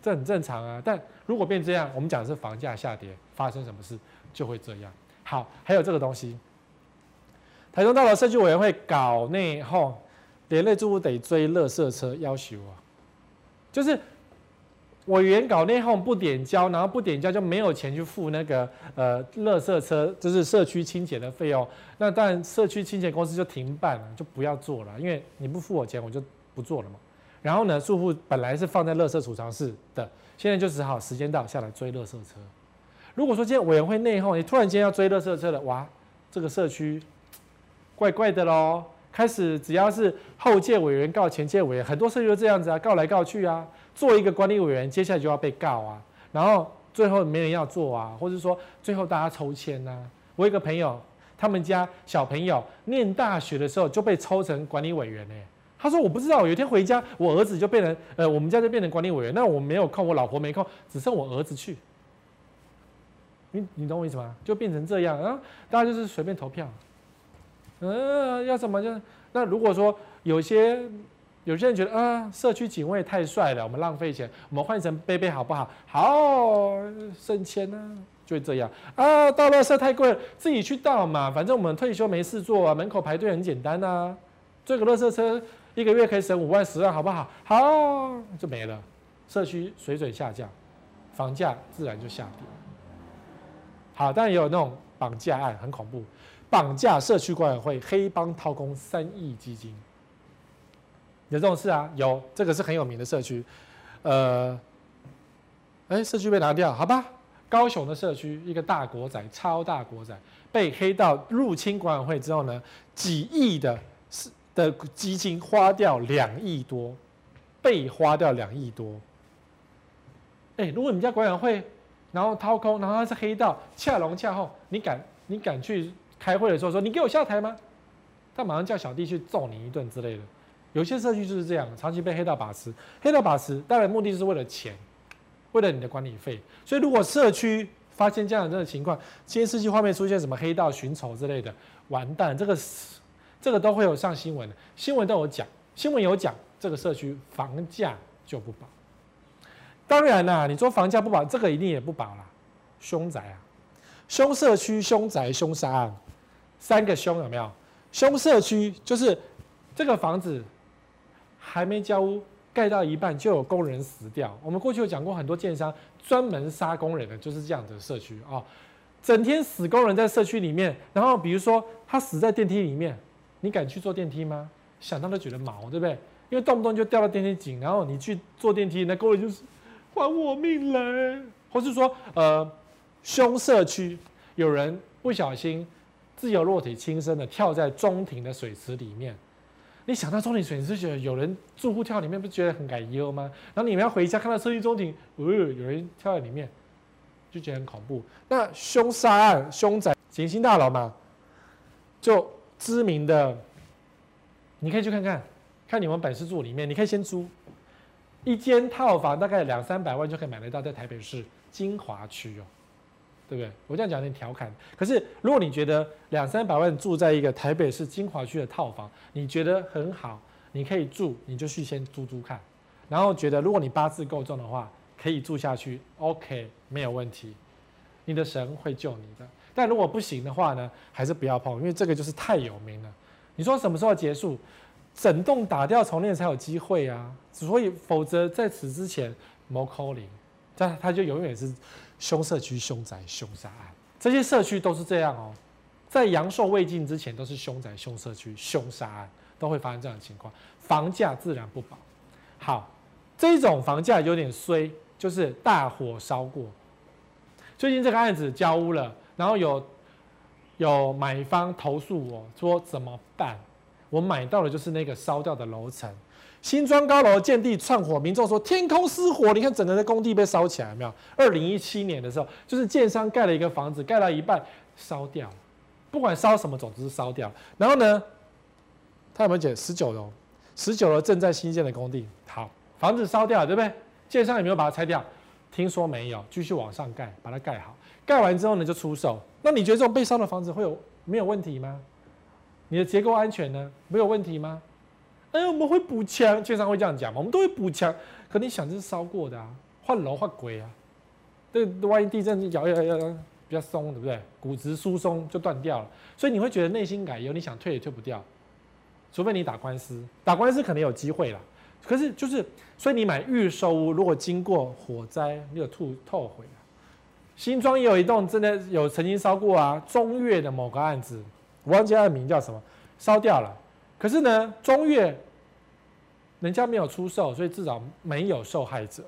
这很正常啊。但如果变这样，我们讲的是房价下跌，发生什么事就会这样。好，还有这个东西，台中大楼社区委员会搞内讧，连累住户得追垃圾车要求啊。就是委员搞内讧不点交，然后不点交就没有钱去付那个呃，垃圾车，就是社区清洁的费用。那当然，社区清洁公司就停办了，就不要做了，因为你不付我钱，我就不做了嘛。然后呢，住户本来是放在垃圾储藏室的，现在就只好时间到下来追垃圾车。如果说今天委员会内讧，你突然间要追垃圾车了，哇，这个社区怪怪的喽。开始只要是后届委员告前届委员，很多事就这样子啊，告来告去啊，做一个管理委员，接下来就要被告啊，然后最后没人要做啊，或者说最后大家抽签呐。我一个朋友，他们家小朋友念大学的时候就被抽成管理委员呢。他说我不知道，有一天回家，我儿子就变成呃，我们家就变成管理委员，那我没有空，我老婆没空，只剩我儿子去。你你懂我意思吗？就变成这样啊，大家就是随便投票。嗯，要怎么就？那如果说有些有些人觉得啊，社区警卫太帅了，我们浪费钱，我们换成杯杯好不好？好，省钱呢，就这样啊。倒垃圾太贵了，自己去倒嘛，反正我们退休没事做啊，门口排队很简单呐。这个垃圾车一个月可以省五万十万，好不好？好，就没了，社区水准下降，房价自然就下跌。好，但也有那种绑架案，很恐怖。绑架社区管委会，黑帮掏空三亿基金，有这种事啊？有，这个是很有名的社区。呃，哎，社区被拿掉，好吧？高雄的社区，一个大国仔，超大国仔，被黑道入侵管委会之后呢，几亿的的基金花掉两亿多，被花掉两亿多。哎，如果你们家管委会，然后掏空，然后他是黑道，恰龙恰后，你敢你敢去？开会的时候说：“你给我下台吗？”他马上叫小弟去揍你一顿之类的。有些社区就是这样，长期被黑道把持。黑道把持当然目的是为了钱，为了你的管理费。所以如果社区发现这样的这个情况，监视器画面出现什么黑道寻仇之类的，完蛋，这个这个都会有上新闻的，新闻都有讲，新闻有讲，这个社区房价就不保。当然啦，你说房价不保，这个一定也不保啦。凶宅啊，凶社区、凶宅、凶杀案，三个凶有没有？凶社区就是这个房子。还没交屋，盖到一半就有工人死掉。我们过去有讲过很多建商专门杀工人的，就是这样的社区啊，整天死工人在社区里面。然后比如说他死在电梯里面，你敢去坐电梯吗？想到都觉得毛，对不对？因为动不动就掉到电梯井，然后你去坐电梯，那工人就是还我命来。或是说，呃，凶社区有人不小心自由落体轻生的跳在中庭的水池里面。你想到中庭水，池觉得有人住户跳里面，不觉得很感忧吗？然后你们要回家看到设计中庭，哦，有人跳在里面，就觉得很恐怖。那凶杀案、凶宅、行星大楼嘛，就知名的，你可以去看看，看你们本事住里面，你可以先租一间套房，大概两三百万就可以买得到，在台北市金华区哦。对不对？我这样讲有点调侃。可是如果你觉得两三百万住在一个台北市金华区的套房，你觉得很好，你可以住，你就去先租租看。然后觉得如果你八字够重的话，可以住下去，OK，没有问题。你的神会救你的。但如果不行的话呢，还是不要碰，因为这个就是太有名了。你说什么时候结束？整栋打掉重练才有机会啊！所以否则在此之前，没可能，这他就永远是。凶社区、凶宅、凶杀案，这些社区都是这样哦。在阳寿未尽之前，都是凶宅、凶社区、凶杀案，都会发生这样的情况。房价自然不保。好，这种房价有点衰，就是大火烧过。最近这个案子交屋了，然后有有买方投诉我说怎么办？我买到的就是那个烧掉的楼层。新庄高楼建地窜火，民众说天空失火，你看整个的工地被烧起来，没有？二零一七年的时候，就是建商盖了一个房子，盖到一半烧掉，不管烧什么，总之是烧掉。然后呢，他有没有写十九楼？十九楼正在新建的工地，好，房子烧掉了，对不对？建商有没有把它拆掉？听说没有，继续往上盖，把它盖好。盖完之后呢，就出售。那你觉得这种被烧的房子会有没有问题吗？你的结构安全呢？没有问题吗？哎，我们会补墙，经常会这样讲嘛。我们都会补墙，可你想这是烧过的啊，换楼换鬼啊。这万一地震摇摇摇比较松，对不对？骨质疏松就断掉了，所以你会觉得内心改忧，你想退也退不掉，除非你打官司，打官司可能有机会啦。可是就是，所以你买预售屋，如果经过火灾，你有吐透悔啊。新庄也有一栋真的有曾经烧过啊，中越的某个案子，我忘记它的名叫什么，烧掉了。可是呢，中越。人家没有出售，所以至少没有受害者，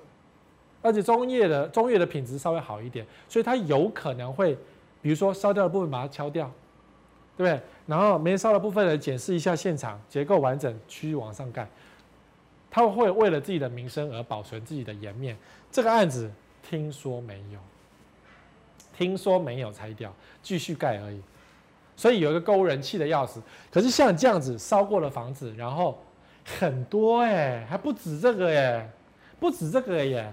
而且中业的中业的品质稍微好一点，所以它有可能会，比如说烧掉的部分把它敲掉，对不对？然后没烧的部分呢，检视一下现场结构完整，继续往上盖。他会为了自己的名声而保存自己的颜面。这个案子听说没有，听说没有拆掉，继续盖而已。所以有一个购物人气的要死。可是像这样子烧过的房子，然后。很多哎、还不止这个耶、不止这个耶。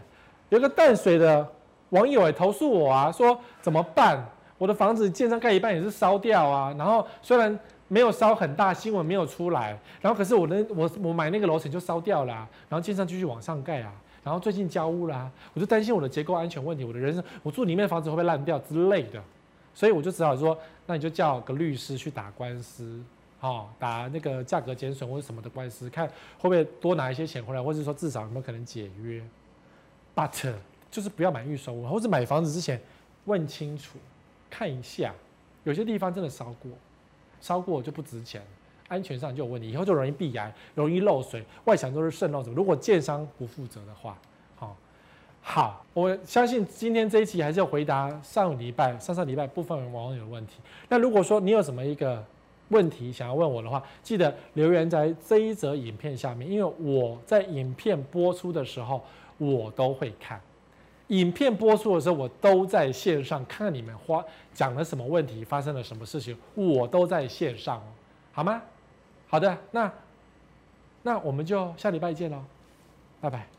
有个淡水的网友也投诉我啊，说怎么办？我的房子建商盖一半也是烧掉啊。然后虽然没有烧很大，新闻没有出来，然后可是我的我我买那个楼层就烧掉了、然后建商继续往上盖啊。然后最近交屋啦、我就担心我的结构安全问题，我的人生我住里面的房子会不会烂掉之类的，所以我就只好说，那你就叫个律师去打官司。哦，打那个价格减损或者什么的官司，看会不会多拿一些钱回来，或者说至少有没有可能解约。But 就是不要买预售屋，或者买房子之前问清楚，看一下，有些地方真的烧过，烧过就不值钱，安全上就有问题，以后就容易壁癌，容易漏水，外墙都是渗漏什么。如果建商不负责的话，好，好，我相信今天这一期还是要回答上礼拜、上上礼拜部分网友的问题。那如果说你有什么一个问题想要问我的话，记得留言在这一则影片下面，因为我在影片播出的时候，我都会看，影片播出的时候，我都在线上看你们花讲了什么问题，发生了什么事情，我都在线上，好吗？好的，那那我们就下礼拜见喽，拜拜。